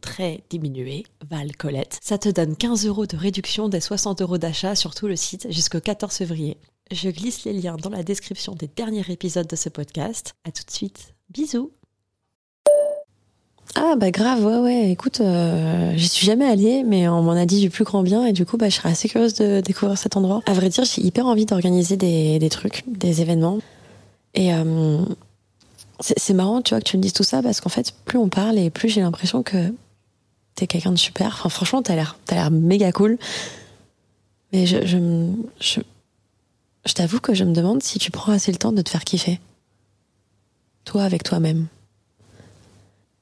très diminué, Val Colette. Ça te donne 15 euros de réduction des 60 euros d'achat sur tout le site jusqu'au 14 février. Je glisse les liens dans la description des derniers épisodes de ce podcast. À tout de suite. Bisous. Ah bah grave, ouais ouais. Écoute, euh, j'y suis jamais allée, mais on m'en a dit du plus grand bien et du coup bah je serais assez curieuse de découvrir cet endroit. À vrai dire, j'ai hyper envie d'organiser des, des trucs, des événements. Et euh, c'est marrant, tu vois, que tu me dises tout ça parce qu'en fait, plus on parle et plus j'ai l'impression que t'es quelqu'un de super. Enfin, franchement, t'as l'air, t'as l'air méga cool. Mais je, je, je, je t'avoue que je me demande si tu prends assez le temps de te faire kiffer. Toi avec toi-même.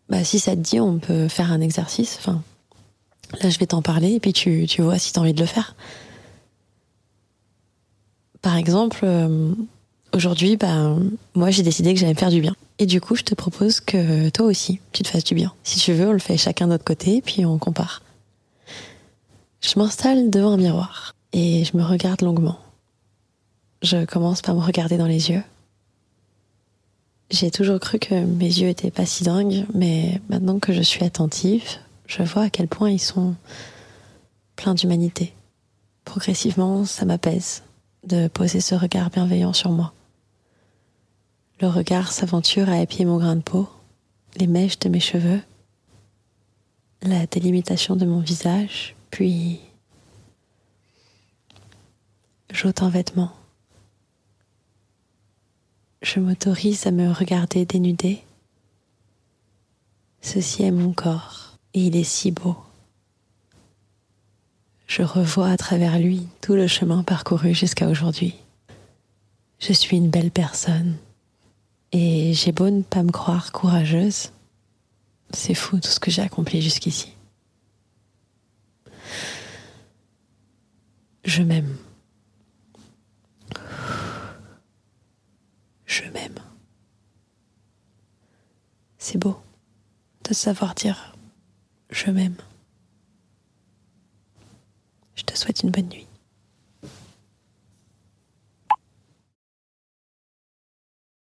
Bah, si ça te dit, on peut faire un exercice. Enfin, là, je vais t'en parler et puis tu, tu vois si t'as envie de le faire. Par exemple, euh, aujourd'hui, bah, moi, j'ai décidé que j'allais me faire du bien. Et du coup, je te propose que toi aussi, tu te fasses du bien. Si tu veux, on le fait chacun de notre côté, puis on compare. Je m'installe devant un miroir et je me regarde longuement. Je commence par me regarder dans les yeux. J'ai toujours cru que mes yeux étaient pas si dingues, mais maintenant que je suis attentive, je vois à quel point ils sont pleins d'humanité. Progressivement, ça m'apaise de poser ce regard bienveillant sur moi. Le regard s'aventure à épier mon grain de peau, les mèches de mes cheveux, la délimitation de mon visage, puis j'ôte un vêtement. Je m'autorise à me regarder dénudée. Ceci est mon corps, et il est si beau. Je revois à travers lui tout le chemin parcouru jusqu'à aujourd'hui. Je suis une belle personne. Et j'ai beau ne pas me croire courageuse, c'est fou tout ce que j'ai accompli jusqu'ici. Je m'aime. Je m'aime. C'est beau de savoir dire je m'aime. Je te souhaite une bonne nuit.